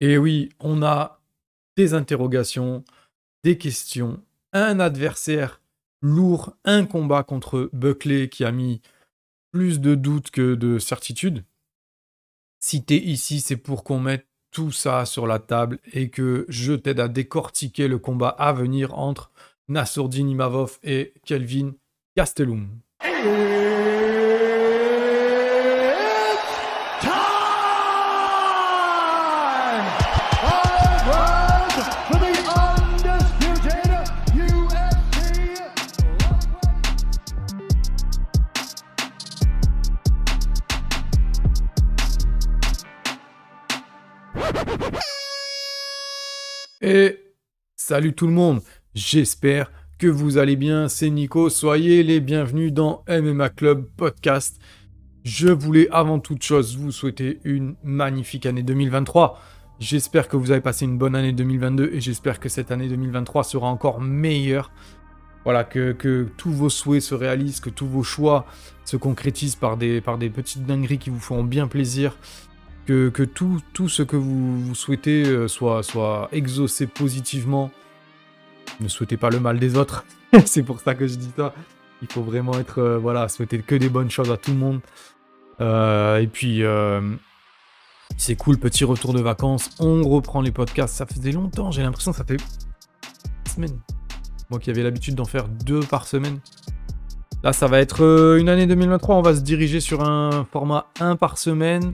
Et oui, on a des interrogations, des questions, un adversaire lourd, un combat contre Buckley qui a mis plus de doutes que de certitudes. T'es ici, c'est pour qu'on mette tout ça sur la table et que je t'aide à décortiquer le combat à venir entre Nassourdine Imavov et Kelvin Gastelum. Et salut tout le monde, j'espère que vous allez bien, c'est Nico, soyez les bienvenus dans MMA Club Podcast. Je voulais avant toute chose vous souhaiter une magnifique année 2023. J'espère que vous avez passé une bonne année 2022 et j'espère que cette année 2023 sera encore meilleure. Voilà, que, tous vos souhaits se réalisent, que tous vos choix se concrétisent par des, par des petites dingueries qui vous feront bien plaisir que, tout, ce que vous, souhaitez euh, soit, soit exaucé positivement. Ne souhaitez pas le mal des autres. c'est pour ça que je dis ça. Il faut vraiment être, euh, voilà, souhaiter que des bonnes choses à tout le monde. Euh, et puis, c'est cool, petit retour de vacances. On reprend les podcasts. Ça faisait longtemps, j'ai l'impression que ça fait semaine. Moi qui avais l'habitude d'en faire deux par semaine. Là, ça va être une année 2023. On va se diriger sur un format 1 par semaine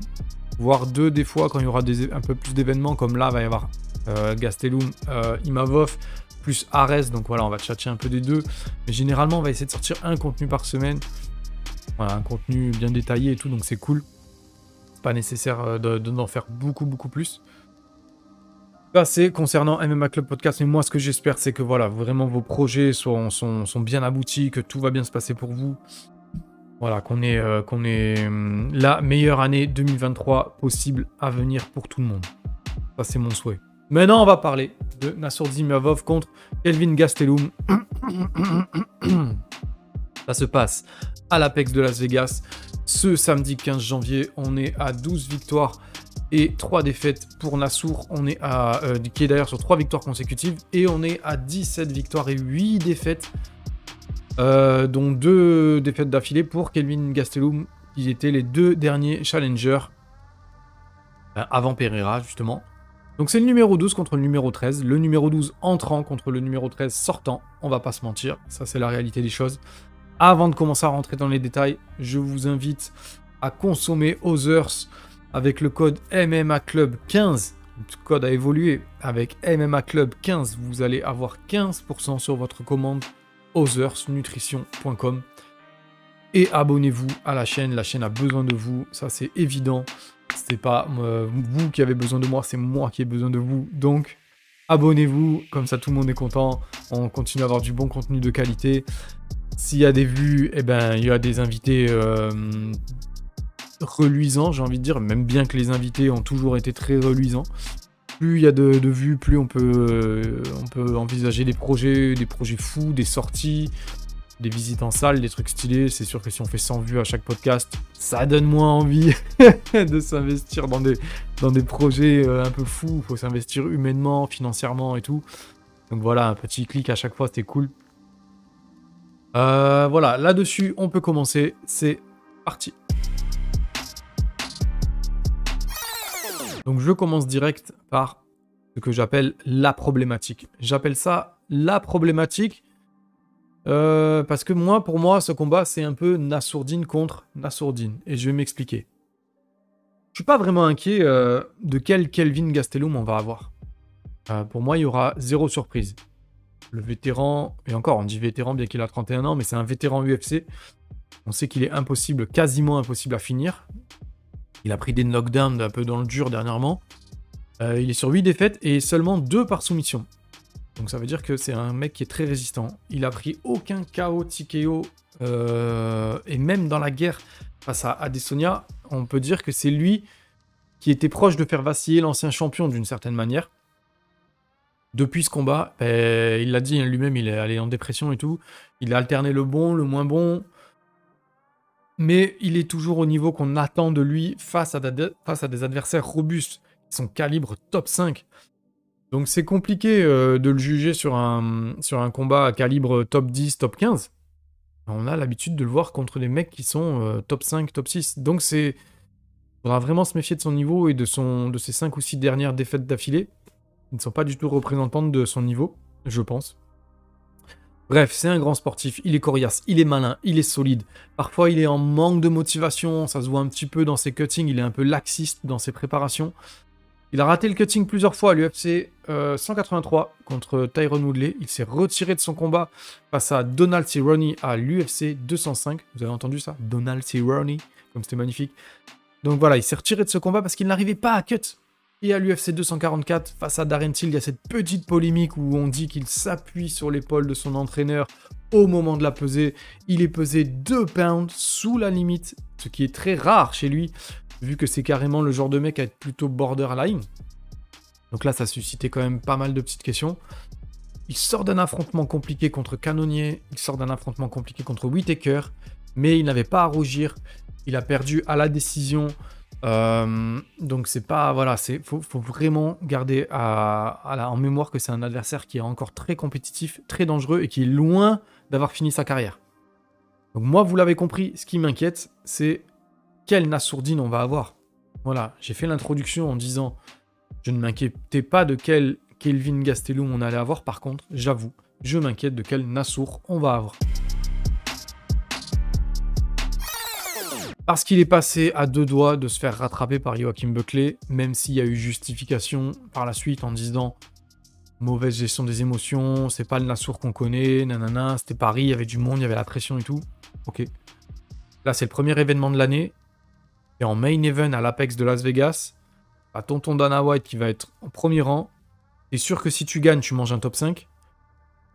voire deux des fois quand il y aura un peu plus d'événements, comme là, il va y avoir euh, Gastelum, euh, Imavov, plus Ares, donc voilà, on va chercher un peu des deux. Mais généralement, on va essayer de sortir un contenu par semaine. Voilà, un contenu bien détaillé et tout, donc c'est cool. Pas nécessaire euh, d'en faire beaucoup, beaucoup plus. Ça, c'est concernant MMA Club Podcast. Mais moi, ce que j'espère, c'est que voilà, vraiment vos projets sont, bien aboutis, que tout va bien se passer pour vous. Voilà, qu'on ait, euh, hum, la meilleure année 2023 possible à venir pour tout le monde. Ça, c'est mon souhait. Maintenant, on va parler de Nassour Mavov contre Kelvin Gastelum. Ça se passe à l'Apex de Las Vegas. Ce samedi 15 janvier, on est à 12 victoires et 3 défaites pour Nassour. On est à, euh, qui est d'ailleurs sur 3 victoires consécutives. Et on est à 17 victoires et 8 défaites euh, dont deux défaites d'affilée pour Kelvin Gastelum, qui étaient les deux derniers challengers euh, avant Pereira, justement. Donc c'est le numéro 12 contre le numéro 13, le numéro 12 entrant contre le numéro 13 sortant, on va pas se mentir, ça c'est la réalité des choses. Avant de commencer à rentrer dans les détails, je vous invite à consommer Others avec le code MMA Club 15. Le code a évolué. Avec MMA Club 15, vous allez avoir 15% sur votre commande othersnutrition.com. Et abonnez-vous à la chaîne, la chaîne a besoin de vous, ça c'est évident. C'est pas euh, vous qui avez besoin de moi, c'est moi qui ai besoin de vous. Donc abonnez-vous, comme ça tout le monde est content. On continue à avoir du bon contenu de qualité. S'il y a des vues, eh ben, il y a des invités euh, reluisants, j'ai envie de dire, même bien que les invités ont toujours été très reluisants plus il y a de, vues, plus on peut, euh, on peut envisager des projets, des projets fous, des sorties, des visites en salle, des trucs stylés. C'est sûr que si on fait 100 vues à chaque podcast, ça donne moins envie de s'investir dans des, dans des projets euh, un peu fous. Il faut s'investir humainement, financièrement et tout. Donc voilà, un petit clic à chaque fois, c'était cool. Euh, voilà, là-dessus, on peut commencer. C'est parti. Donc je commence direct par ce que j'appelle la problématique. J'appelle ça la problématique euh, parce que moi, pour moi, ce combat, c'est un peu Nassourdine contre Nassourdine. Et je vais m'expliquer. Je suis pas vraiment inquiet euh, de quel Kelvin Gastelum on va avoir. Euh, pour moi, il y aura zéro surprise. Le vétéran, et encore, on dit vétéran bien qu'il a 31 ans, mais c'est un vétéran UFC. On sait qu'il est impossible, quasiment impossible à finir. Il a pris des knockdowns un peu dans le dur dernièrement. Euh, il est sur 8 défaites et seulement 2 par soumission. Donc ça veut dire que c'est un mec qui est très résistant. Il a pris aucun KO TKO. Euh, et même dans la guerre face à Adesanya, on peut dire que c'est lui qui était proche de faire vaciller l'ancien champion d'une certaine manière. Depuis ce combat, ben, il l'a dit hein, lui-même, il est allé en dépression et tout. Il a alterné le bon, le moins bon mais il est toujours au niveau qu'on attend de lui face à, des adversaires robustes son calibre top 5. Donc c'est compliqué euh, de le juger sur un, combat à calibre top 10, top 15. On a l'habitude de le voir contre des mecs qui sont euh, top 5, top 6. Donc c'est... Il faudra vraiment se méfier de son niveau et de, de ses 5 ou 6 dernières défaites d'affilée. Ils ne sont pas du tout représentantes de son niveau, je pense. Bref, c'est un grand sportif, il est coriace, il est malin, il est solide. Parfois, il est en manque de motivation, ça se voit un petit peu dans ses cuttings, il est un peu laxiste dans ses préparations. Il a raté le cutting plusieurs fois à l'UFC 183 euh, contre Tyrone Woodley. Il s'est retiré de son combat face à Donald Cerrone à l'UFC 205. Vous avez entendu ça? Donald Cerrone, comme c'était magnifique. Donc voilà, il s'est retiré de ce combat parce qu'il n'arrivait pas à cut. Et à l'UFC 244, face à Darren Till, il y a cette petite polémique où on dit qu'il s'appuie sur l'épaule de son entraîneur au moment de la peser. Il est pesé 2 pounds sous la limite, ce qui est très rare chez lui vu que c'est carrément le genre de mec à être plutôt borderline. Donc là, ça a suscité quand même pas mal de petites questions. Il sort d'un affrontement compliqué contre Canonnier, il sort d'un affrontement compliqué contre Whitaker, mais il n'avait pas à rougir. Il a perdu à la décision. Euh, donc c'est pas voilà, c'est faut, vraiment garder en mémoire que c'est un adversaire qui est encore très compétitif, très dangereux et qui est loin d'avoir fini sa carrière. Donc moi, vous l'avez compris, ce qui m'inquiète, c'est quelle Nassourdine on va avoir. Voilà, j'ai fait l'introduction en disant je ne m'inquiétais pas de quel Kelvin Gastelum on allait avoir, par contre, j'avoue, je m'inquiète de quel Nassour on va avoir. Parce qu'il est passé à deux doigts de se faire rattraper par Joachim Buckley, même s'il y a eu justification par la suite en disant mauvaise gestion des émotions, c'est pas le Nassour qu'on connaît, nanana, c'était Paris, il y avait du monde, il y avait la pression et tout. Ok. Là, c'est le premier événement de l'année en main event à l'Apex de Las Vegas, à tonton Dana White qui va être en premier rang. C'est sûr que si tu gagnes, tu manges un top 5.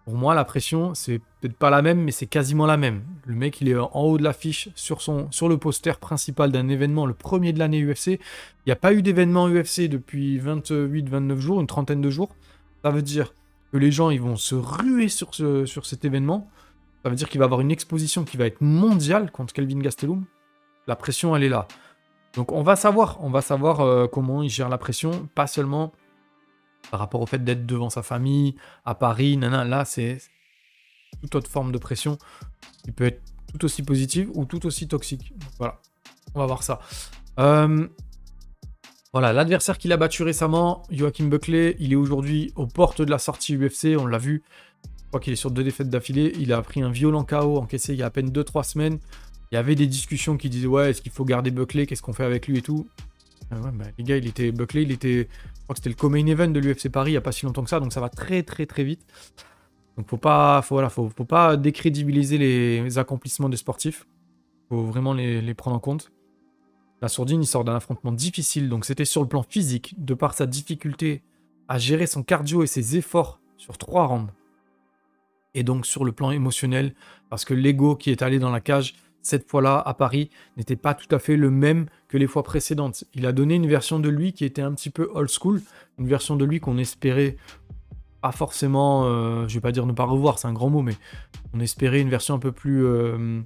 Pour moi, la pression, c'est peut-être pas la même, mais c'est quasiment la même. Le mec, il est en haut de l'affiche sur, sur le poster principal d'un événement, le premier de l'année UFC. Il n'y a pas eu d'événement UFC depuis 28-29 jours, une trentaine de jours. Ça veut dire que les gens, ils vont se ruer sur, ce, sur cet événement. Ça veut dire qu'il va avoir une exposition qui va être mondiale contre Kelvin Gastelum. La pression, elle est là. Donc on va savoir, on va savoir euh, comment il gère la pression, pas seulement par rapport au fait d'être devant sa famille, à Paris, nanana, là c'est toute autre forme de pression qui peut être tout aussi positive ou tout aussi toxique. voilà, on va voir ça. Euh, voilà, l'adversaire qu'il a battu récemment, Joachim Buckley, il est aujourd'hui aux portes de la sortie UFC, on l'a vu. Je crois qu'il est sur deux défaites d'affilée. Il a pris un violent KO encaissé il y a à peine 2-3 semaines. Il y avait des discussions qui disaient ouais, est-ce qu'il faut garder Buckley, qu'est-ce qu'on fait avec lui et tout? Ah bah, les gars, il était Buckley, il était, je crois que c'était le co-main event de l'UFC Paris il n'y a pas si longtemps que ça, donc ça va très très très vite. Donc faut pas, faut, voilà, faut, pas décrédibiliser les accomplissements des sportifs. Faut vraiment les, prendre en compte. La sourdine, il sort d'un affrontement difficile, donc c'était sur le plan physique, de par sa difficulté à gérer son cardio et ses efforts sur trois rounds. Et donc sur le plan émotionnel, parce que l'ego qui est allé dans la cage, cette fois-là à Paris n'était pas tout à fait le même que les fois précédentes. Il a donné une version de lui qui était un petit peu old school, une version de lui qu'on espérait pas forcément, euh, je vais pas dire ne pas revoir, c'est un grand mot, mais on espérait une version un peu plus euh,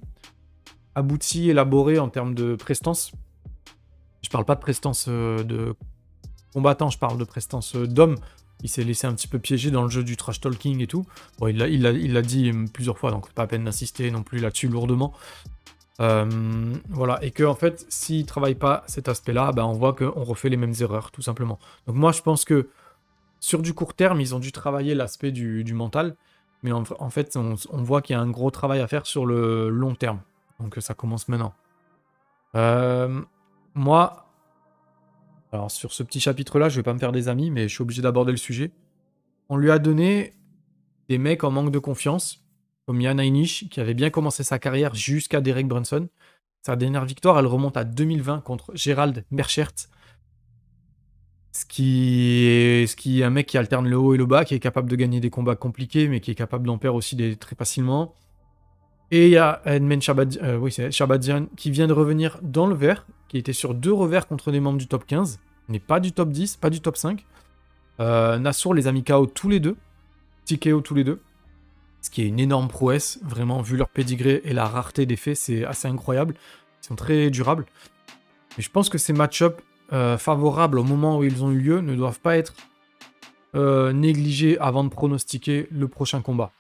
aboutie, élaborée en termes de prestance. Je parle pas de prestance euh, de combattant, je parle de prestance d'homme. Il s'est laissé un petit peu piéger dans le jeu du trash talking et tout. Bon, il l'a il il dit plusieurs fois, donc pas à peine d'insister non plus là-dessus lourdement. Euh, voilà, et que en fait, s'il travaille pas cet aspect-là, ben, on voit qu'on refait les mêmes erreurs, tout simplement. Donc moi, je pense que sur du court terme, ils ont dû travailler l'aspect du, mental, mais en, fait, on, voit qu'il y a un gros travail à faire sur le long terme. Donc ça commence maintenant. Euh, moi, alors sur ce petit chapitre-là, je vais pas me faire des amis, mais je suis obligé d'aborder le sujet. On lui a donné des mecs en manque de confiance, comme Yann Heinisch, qui avait bien commencé sa carrière jusqu'à Derek Brunson. Sa dernière victoire, elle remonte à 2020 contre Gérald Merchert. Ce qui, est, un mec qui alterne le haut et le bas, qui est capable de gagner des combats compliqués, mais qui est capable d'en perdre aussi très facilement. Et il y a Edmund euh, qui vient de revenir dans le vert, qui était sur deux revers contre des membres du top 15, mais pas du top 10, pas du top 5. Euh, Nassour les a KO tous les deux, TKO tous les deux ce qui est une énorme prouesse, vraiment, vu leur pédigré et la rareté des faits, c'est assez incroyable. Ils sont très durables. Mais je pense que ces match-ups euh, favorables au moment où ils ont eu lieu ne doivent pas être négligés avant de pronostiquer le prochain combat.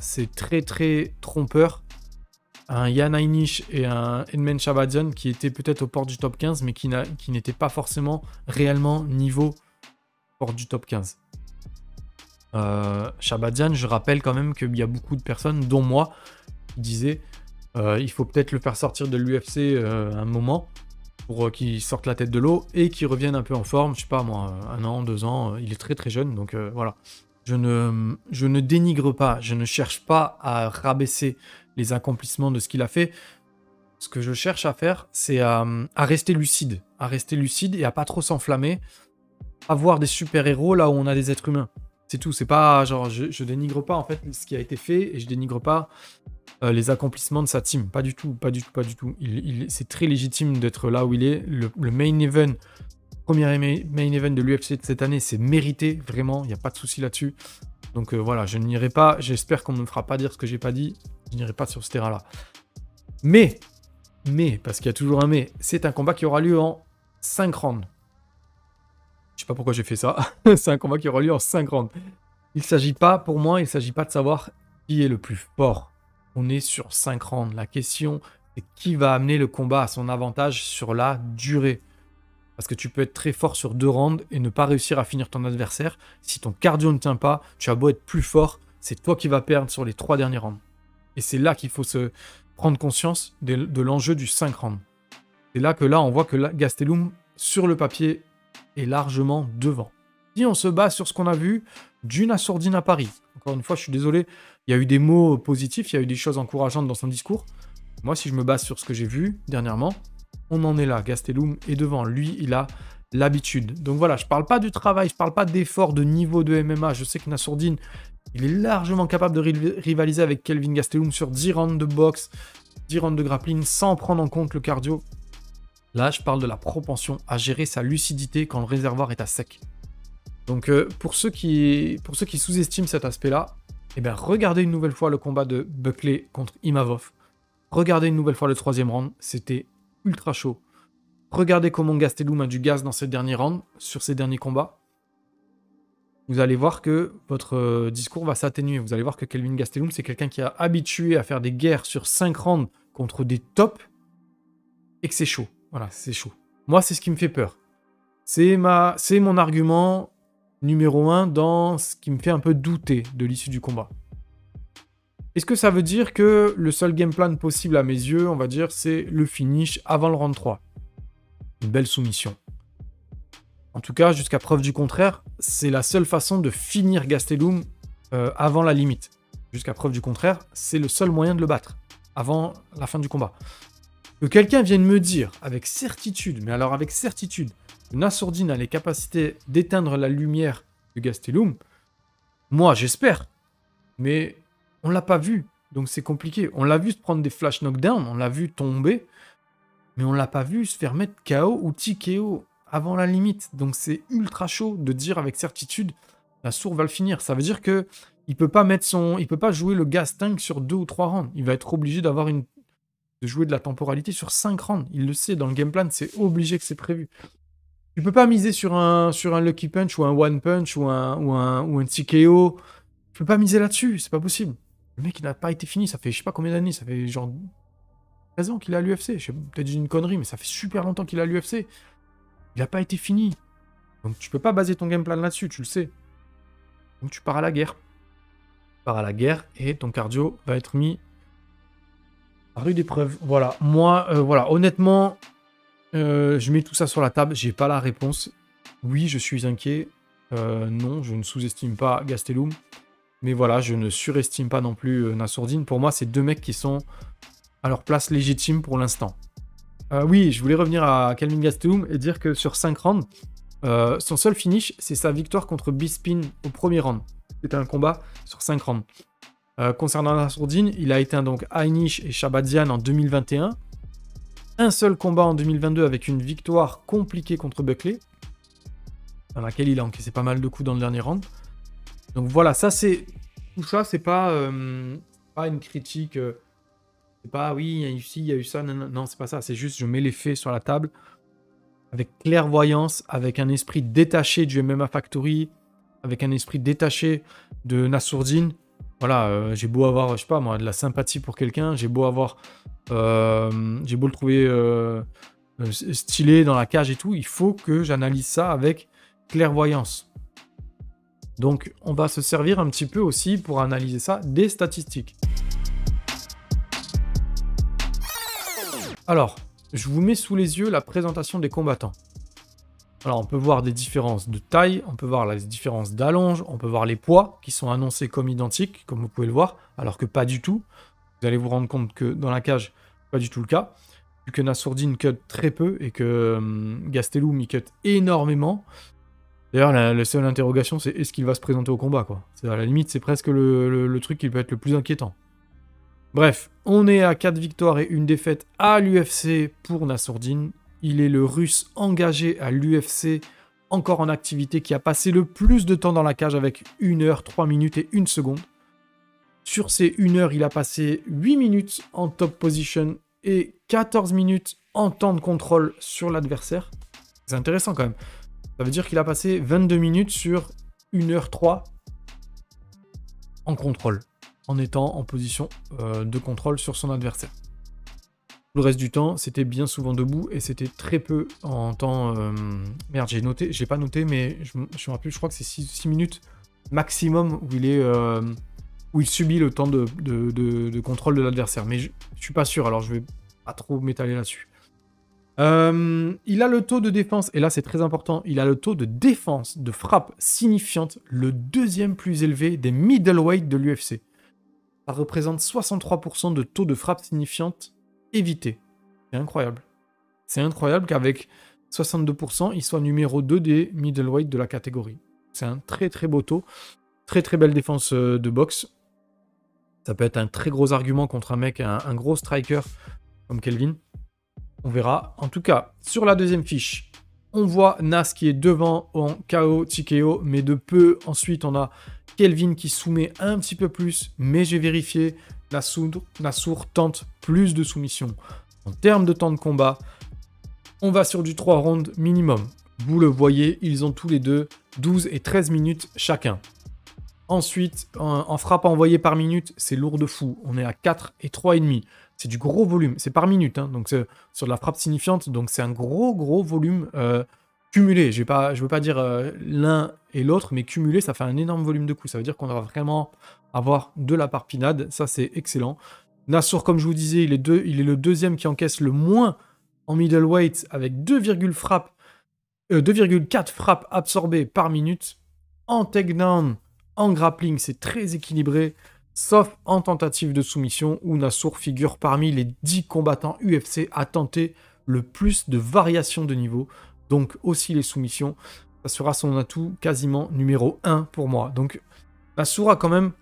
C'est très très trompeur. Un Ainish et un Edmund Shabadian qui étaient peut-être au port du top 15, mais qui, n'étaient pas forcément réellement niveau port du top 15. Euh, Shabadian, je rappelle quand même qu'il y a beaucoup de personnes, dont moi, qui disaient euh, il faut peut-être le faire sortir de l'UFC euh, un moment pour qu'il sorte la tête de l'eau et qu'il revienne un peu en forme. Je sais pas moi, un an, deux ans. Il est très très jeune, donc voilà. Je ne, dénigre pas, je ne cherche pas à rabaisser les accomplissements de ce qu'il a fait. Ce que je cherche à faire, c'est à, rester lucide, à rester lucide et à pas trop s'enflammer, à voir des super-héros là où on a des êtres humains. C'est tout, c'est pas genre je, dénigre pas en fait ce qui a été fait et je dénigre pas euh, les accomplissements de sa team. Pas du tout, pas du tout, pas du tout. C'est très légitime d'être là où il est. Le main event premier main event de l'UFC de cette année, c'est mérité, vraiment, il n'y a pas de souci là-dessus. Donc euh, voilà, je n'irai pas, j'espère qu'on ne me fera pas dire ce que j'ai pas dit, je n'irai pas sur ce terrain-là. Mais, mais, parce qu'il y a toujours un mais, c'est un combat qui aura lieu en 5 rounds. Je sais pas pourquoi j'ai fait ça, c'est un combat qui aura lieu en 5 rounds. Il s'agit pas, pour moi, il s'agit pas de savoir qui est le plus fort. On est sur 5 rounds. La question, c'est qui va amener le combat à son avantage sur la durée? Parce que tu peux être très fort sur deux rounds et ne pas réussir à finir ton adversaire. Si ton cardio ne tient pas, tu as beau être plus fort, c'est toi qui vas perdre sur les trois derniers rounds. Et c'est là qu'il faut se prendre conscience de, l'enjeu du 5 rounds. C'est là que là, on voit que Gastelum, sur le papier, est largement devant. Si on se base sur ce qu'on a vu d'une assourdine à Paris, encore une fois, je suis désolé, il y a eu des mots positifs, il y a eu des choses encourageantes dans son discours. Moi, si je me base sur ce que j'ai vu dernièrement, on en est là. Gastelum est devant. Lui, il a l'habitude. Donc voilà, je parle pas du travail, je parle pas d'effort de niveau de MMA. Je sais que Nassourdine, il est largement capable de rivaliser avec Kelvin Gastelum sur 10 rounds de boxe, 10 rounds de grappling sans prendre en compte le cardio. Là, je parle de la propension à gérer sa lucidité quand le réservoir est à sec. Donc euh, pour ceux qui, qui sous-estiment cet aspect-là, eh bien, regardez une nouvelle fois le combat de Buckley contre Imavov. Regardez une nouvelle fois le troisième round, c'était ultra chaud. Regardez comment Gastelum a du gaz dans ses derniers rounds, sur ses derniers combats. Vous allez voir que votre euh, discours va s'atténuer. Vous allez voir que Kelvin Gastelum, c'est quelqu'un qui a habitué à faire des guerres sur 5 rounds contre des tops et que c'est chaud. Voilà, c'est chaud. Moi, c'est ce qui me fait peur. C'est ma... c'est mon argument numéro 1 dans ce qui me fait un peu douter de l'issue du combat. Est-ce que ça veut dire que le seul game plan possible à mes yeux, on va dire, c'est le finish avant le round 3 Une belle soumission. En tout cas, jusqu'à preuve du contraire, c'est la seule façon de finir Gastelum euh, avant la limite. Jusqu'à preuve du contraire, c'est le seul moyen de le battre avant la fin du combat. Que quelqu'un vienne me dire avec certitude, mais alors avec certitude, que Nassourdine a les capacités d'éteindre la lumière de Gastelum, moi j'espère. Mais on l'a pas vu, donc c'est compliqué. On l'a vu se prendre des flash knockdown, on l'a vu tomber, mais on l'a pas vu se faire mettre KO ou TKO avant la limite. Donc c'est ultra chaud de dire avec certitude la sourde va le finir. Ça veut dire que il peut pas mettre son, il peut pas jouer le gas tank sur deux ou trois rounds. Il va être obligé d'avoir une de jouer de la temporalité sur cinq rounds. Il le sait dans le game plan, c'est obligé que c'est prévu. Tu peux pas miser sur un sur un lucky punch ou un one punch ou un ou un ou un TKO. Tu peux pas miser là-dessus, c'est pas possible. Le mec, il n'a pas été fini. Ça fait je sais pas combien d'années. Ça fait genre 13 ans qu'il à l'UFC. Je peut-être une connerie, mais ça fait super longtemps qu'il à l'UFC. Il n'a pas été fini. Donc tu peux pas baser ton game plan là-dessus, tu le sais. Donc tu pars à la guerre. Tu pars à la guerre et ton cardio va être mis à rude épreuve. Voilà. Moi, euh, voilà. Honnêtement, euh, je mets tout ça sur la table. J'ai pas la réponse. Oui, je suis inquiet. Euh, non, je ne sous-estime pas Gastelum. Mais voilà, je ne surestime pas non plus euh, Nassourdine. Pour moi, c'est deux mecs qui sont à leur place légitime pour l'instant. Euh, oui, je voulais revenir à Calvin Gastelum et dire que sur 5 rounds, euh, son seul finish, c'est sa victoire contre Bispin au premier round. C'était un combat sur 5 rounds. concernant Nassourdine, il a été donc Ainish et Shabadian en 2021. Un seul combat en 2022 avec une victoire compliquée contre Buckley, dans laquelle il a encaissé pas mal de coups dans le dernier round. Donc voilà, ça c'est tout ça, c'est pas, euh, pas une critique. Euh, C'est pas, oui, il y a eu ci, il y a eu ça. Non, non, non c'est pas ça. C'est juste, je mets les faits sur la table avec clairvoyance, avec un esprit détaché du MMA Factory, avec un esprit détaché de Nassourdine. Voilà, euh, j'ai beau avoir, je sais pas moi, de la sympathie pour quelqu'un, j'ai beau avoir, j'ai beau le trouver stylé dans la cage et tout, il faut que j'analyse ça avec clairvoyance. Donc, on va se servir un petit peu aussi pour analyser ça des statistiques. Alors, je vous mets sous les yeux la présentation des combattants. Alors, on peut voir des différences de taille, on peut voir les différences d'allonge, on peut voir les poids qui sont annoncés comme identiques, comme vous pouvez le voir, alors que pas du tout. Vous allez vous rendre compte que dans la cage, pas du tout le cas. Vu que Nassourdine cut très peu et que hum, Gastelum cut énormément. D'ailleurs, la, seule interrogation, c'est est-ce qu'il va se présenter au combat, quoi. C'est à la limite, c'est presque le truc qui peut être le plus inquiétant. Bref, on est à 4 victoires et une défaite à l'UFC pour Nassourdine. Il est le russe engagé à l'UFC, encore en activité, qui a passé le plus de temps dans la cage avec 1 heure, 3 minutes et 1 seconde. Sur ces 1 heure, il a passé 8 minutes en top position et 14 minutes en temps de contrôle sur l'adversaire. C'est intéressant quand même. Ça veut dire qu'il a passé 22 minutes sur 1 heure 3 en contrôle en étant en position euh, de contrôle sur son adversaire. Le reste du temps, c'était bien souvent debout et c'était très peu en temps. Euh, merde, j'ai noté, j'ai pas noté, mais je, me rappelle, je crois que c'est 6, minutes maximum où il est. Euh, où il subit le temps de, de, contrôle de l'adversaire. Mais je, je, suis pas sûr, alors je vais pas trop m'étaler là-dessus. Il a le taux de défense, et là c'est très important, il a le taux de défense de frappe signifiante, le deuxième plus élevé des middleweight de l'UFC ça représente 63% de taux de frappe signifiante évité. C'est incroyable. C'est incroyable qu'avec 62%, il soit numéro 2 des middleweight de la catégorie. C'est un très très beau taux. Très très belle défense euh, de boxe. Ça peut être un très gros argument contre un mec, un gros striker comme Kelvin. On verra. En tout cas, sur la deuxième fiche, on voit Nas qui est devant en KO, TKO, mais de peu. Ensuite, on a Kelvin qui soumet un petit peu plus, mais j'ai vérifié, Nassour, tente plus de soumission. En termes de temps de combat, on va sur du 3 rounds minimum. Vous le voyez, ils ont tous les deux 12 et 13 minutes chacun. Ensuite, en, frappe envoyée par minute, c'est lourd de fou. On est à 4 et 3,5. C'est du gros volume. C'est par minute, hein. donc sur de la frappe signifiante. Donc c'est un gros, gros volume euh, cumulé. Je ne veux pas dire euh, l'un et l'autre, mais cumulé, ça fait un énorme volume de coups. Ça veut dire qu'on va vraiment avoir de la parpinade. Ça, c'est excellent. Nassour, comme je vous disais, il est, le deuxième qui encaisse le moins en middleweight avec 2,4 frappes, euh, frappes absorbées par minute. En takedown, en grappling, c'est très équilibré, sauf en tentative de soumission où Nassour figure parmi les 10 combattants UFC à tenter le plus de variations de niveau donc aussi les soumissions. Ça sera son atout quasiment numéro 1 pour moi. Donc Nassour a quand même,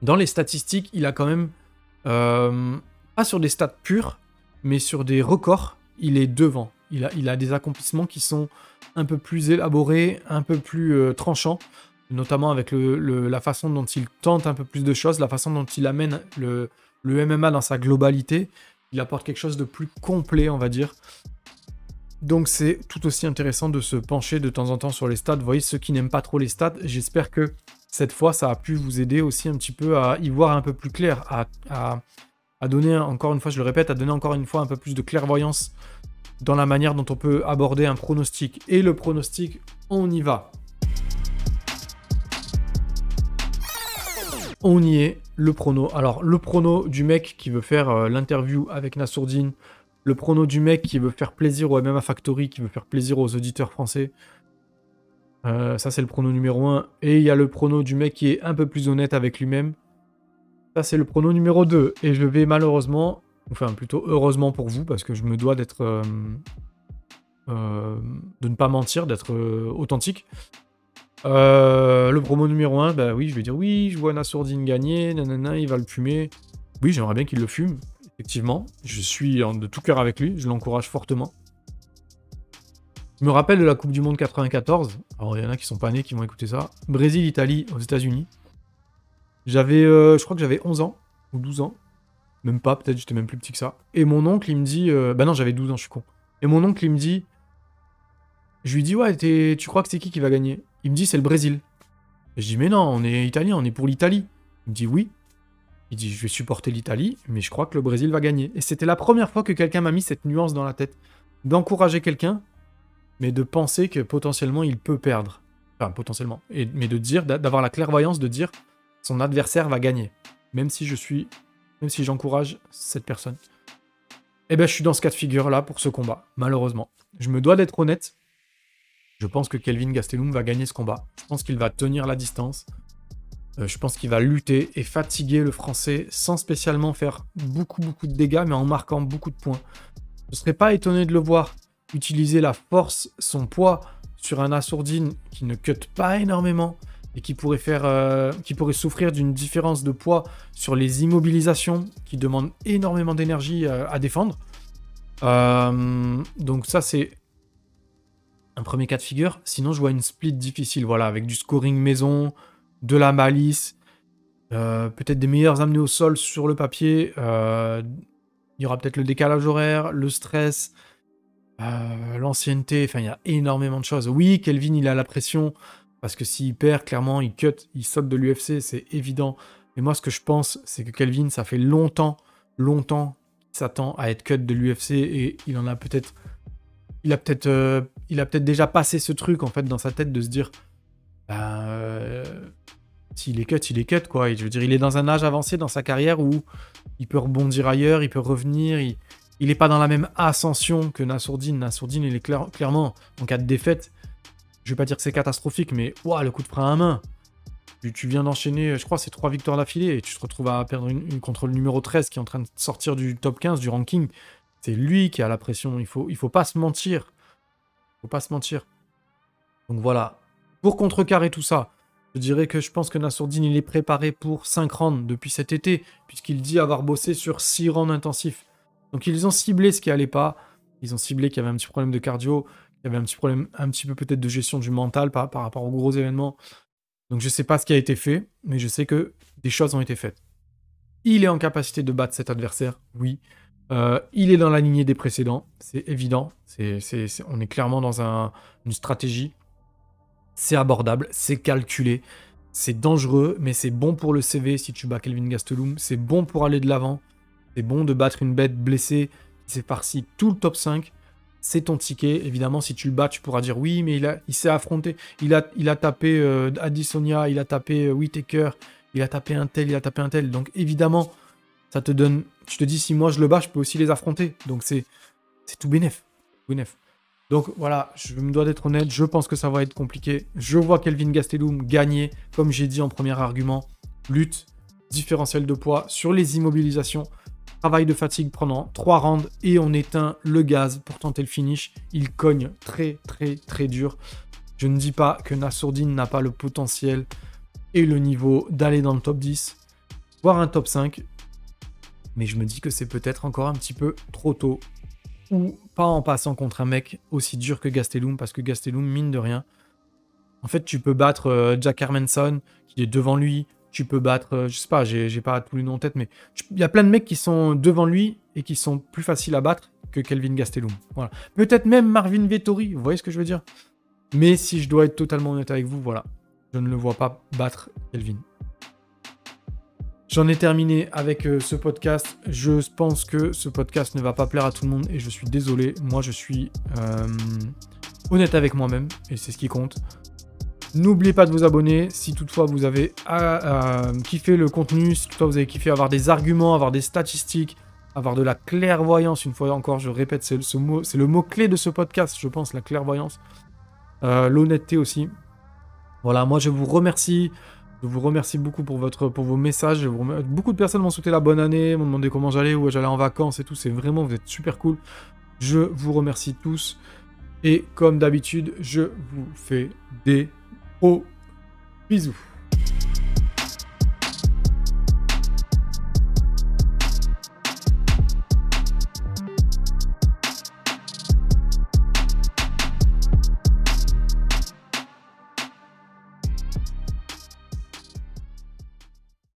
dans les statistiques, il a quand même, euh, pas sur des stats purs, mais sur des records, il est devant. Il a, des accomplissements qui sont un peu plus élaborés, un peu plus euh, tranchants, notamment avec la façon dont il tente un peu plus de choses, la façon dont il amène le, MMA dans sa globalité. Il apporte quelque chose de plus complet, on va dire. Donc c'est tout aussi intéressant de se pencher de temps en temps sur les stats. Vous voyez, ceux qui n'aiment pas trop les stats, j'espère que cette fois, ça a pu vous aider aussi un petit peu à y voir un peu plus clair, à, donner, encore une fois, je le répète, à donner encore une fois un peu plus de clairvoyance dans la manière dont on peut aborder un pronostic. Et le pronostic, on y va. On y est, le prono. Alors, le prono du mec qui veut faire euh, l'interview avec Nassourdine, le prono du mec qui veut faire plaisir au MMA Factory, qui veut faire plaisir aux auditeurs français. Euh, ça, c'est le prono numéro 1. Et il y a le prono du mec qui est un peu plus honnête avec lui-même. Ça, c'est le prono numéro 2. Et je vais malheureusement, enfin plutôt heureusement pour vous, parce que je me dois d'être. Euh, de ne pas mentir, d'être authentique. Le promo numéro 1, bah oui, je vais dire oui, je vois Nassourdine gagner, nanana, il va le fumer. Oui, j'aimerais bien qu'il le fume. Effectivement, je suis de tout cœur avec lui, je l'encourage fortement. Je me rappelle de la Coupe du Monde 94. Alors, il y en a qui sont pas nés, qui vont écouter ça. Brésil-Italie aux États-Unis. J'avais, euh, je crois que j'avais 11 ans ou 12 ans. Même pas, peut-être j'étais même plus petit que ça. Et mon oncle, il me dit... Euh, bah non, j'avais 12 ans, je suis con. Et mon oncle, il me dit... Je lui dis, ouais, tu crois que c'est qui qui va gagner? Il me dit, c'est le Brésil. Je dis, mais non, on est italien, on est pour l'Italie. Il me dit, oui. Il dit, je vais supporter l'Italie, mais je crois que le Brésil va gagner. Et c'était la première fois que quelqu'un m'a mis cette nuance dans la tête. D'encourager quelqu'un, mais de penser que potentiellement il peut perdre. Enfin, potentiellement. Mais de dire, d'avoir la clairvoyance de dire, son adversaire va gagner. Même si je suis, même si j'encourage cette personne. Eh ben, je suis dans ce cas de figure-là pour ce combat, malheureusement. Je me dois d'être honnête. Je pense que Kelvin Gastelum va gagner ce combat. Je pense qu'il va tenir la distance. Euh, je pense qu'il va lutter et fatiguer le français sans spécialement faire beaucoup beaucoup de dégâts, mais en marquant beaucoup de points. Je ne serais pas étonné de le voir utiliser la force, son poids sur un assourdine qui ne cut pas énormément et qui pourrait faire, euh, qui pourrait souffrir d'une différence de poids sur les immobilisations qui demandent énormément d'énergie euh, à défendre. donc ça c'est un premier cas de figure. Sinon je vois une split difficile, voilà, avec du scoring maison, de la malice, euh, peut-être des meilleurs amenés au sol sur le papier. Euh, il y aura peut-être le décalage horaire, le stress, euh, l'ancienneté. Enfin, il y a énormément de choses. Oui, Kelvin, il a la pression parce que s'il perd, clairement, il cut, il saute de l'UFC, c'est évident. Mais moi, ce que je pense, c'est que Kelvin, ça fait longtemps, longtemps s'attend à être cut de l'UFC et il en a peut-être. Il a peut-être il a peut-être déjà passé ce truc en fait dans sa tête de se dire ben, s'il est cut, il est cut, quoi. je veux dire, il est dans un âge avancé dans sa carrière où il peut rebondir ailleurs, il peut revenir, il, n'est pas dans la même ascension que Nassourdine. Nassourdine, il est clairement, en cas de défaite, je vais pas dire que c'est catastrophique, mais ouah, le coup de frein à main. Tu, viens d'enchaîner, je crois, c'est trois victoires d'affilée et tu te retrouves à perdre une, contre le numéro 13 qui est en train de sortir du top 15 du ranking. C'est lui qui a la pression. Il faut, faut pas se mentir. Il faut pas se mentir. Donc voilà. Pour contrecarrer tout ça, je dirais que je pense que Nassourdine, il est préparé pour 5 rounds depuis cet été, puisqu'il dit avoir bossé sur 6 rounds intensifs. Donc ils ont ciblé ce qui allait pas. Ils ont ciblé qu'il y avait un petit problème de cardio, qu'il y avait un petit problème, un petit peu peut-être de gestion du mental par, par rapport aux gros événements. Donc je sais pas ce qui a été fait, mais je sais que des choses ont été faites. Il est en capacité de battre cet adversaire, oui. Euh, il est dans la lignée des précédents, c'est évident. C'est, on est clairement dans une stratégie c'est abordable, c'est calculé, c'est dangereux, mais c'est bon pour le CV si tu bats Kelvin Gastelum, c'est bon pour aller de l'avant, c'est bon de battre une bête blessée qui s'est farci tout le top 5, c'est ton ticket. Évidemment, si tu le bats, tu pourras dire oui, mais il, a, il s'est affronté, il a, il a tapé euh, Addissonia, il a tapé euh, Whitaker, il a tapé un tel, il a tapé un tel. Donc évidemment, ça te donne, tu te dis si moi je le bats, je peux aussi les affronter. Donc c'est, c'est tout bénef. bénef. Donc voilà, je me dois d'être honnête, je pense que ça va être compliqué. Je vois Kelvin Gastelum gagner, comme j'ai dit en premier argument, lutte, différentiel de poids sur les immobilisations, travail de fatigue pendant 3 rounds et on éteint le gaz pour tenter le finish. Il cogne très très très dur. Je ne dis pas que Nassourdine n'a pas le potentiel et le niveau d'aller dans le top 10, voire un top 5, mais je me dis que c'est peut-être encore un petit peu trop tôt ou pas en passant contre un mec aussi dur que Gastelum, parce que Gastelum, mine de rien, en fait, tu peux battre euh, Jack Hermanson, qui est devant lui, tu peux battre, euh, je sais pas, j'ai pas tous les noms en tête, mais il y a plein de mecs qui sont devant lui et qui sont plus faciles à battre que Kelvin Gastelum. Voilà. Peut-être même Marvin Vettori, vous voyez ce que je veux dire? Mais si je dois être totalement honnête avec vous, voilà, je ne le vois pas battre Kelvin. J'en ai terminé avec euh, ce podcast. Je pense que ce podcast ne va pas plaire à tout le monde et je suis désolé. Moi, je suis euh, honnête avec moi-même et c'est ce qui compte. N'oubliez pas de vous abonner si toutefois vous avez euh, kiffé le contenu, si toutefois vous avez kiffé avoir des arguments, avoir des statistiques, avoir de la clairvoyance. Une fois encore, je répète, c'est le mot clé de ce podcast, je pense, la clairvoyance, l'honnêteté aussi. Voilà, moi je vous remercie. Je vous remercie beaucoup pour, vos messages. Beaucoup de personnes m'ont souhaité la bonne année, m'ont demandé comment j'allais, où j'allais en vacances et tout. C'est vraiment, vous êtes super cool. Je vous remercie tous. Et comme d'habitude, je vous fais des gros bisous.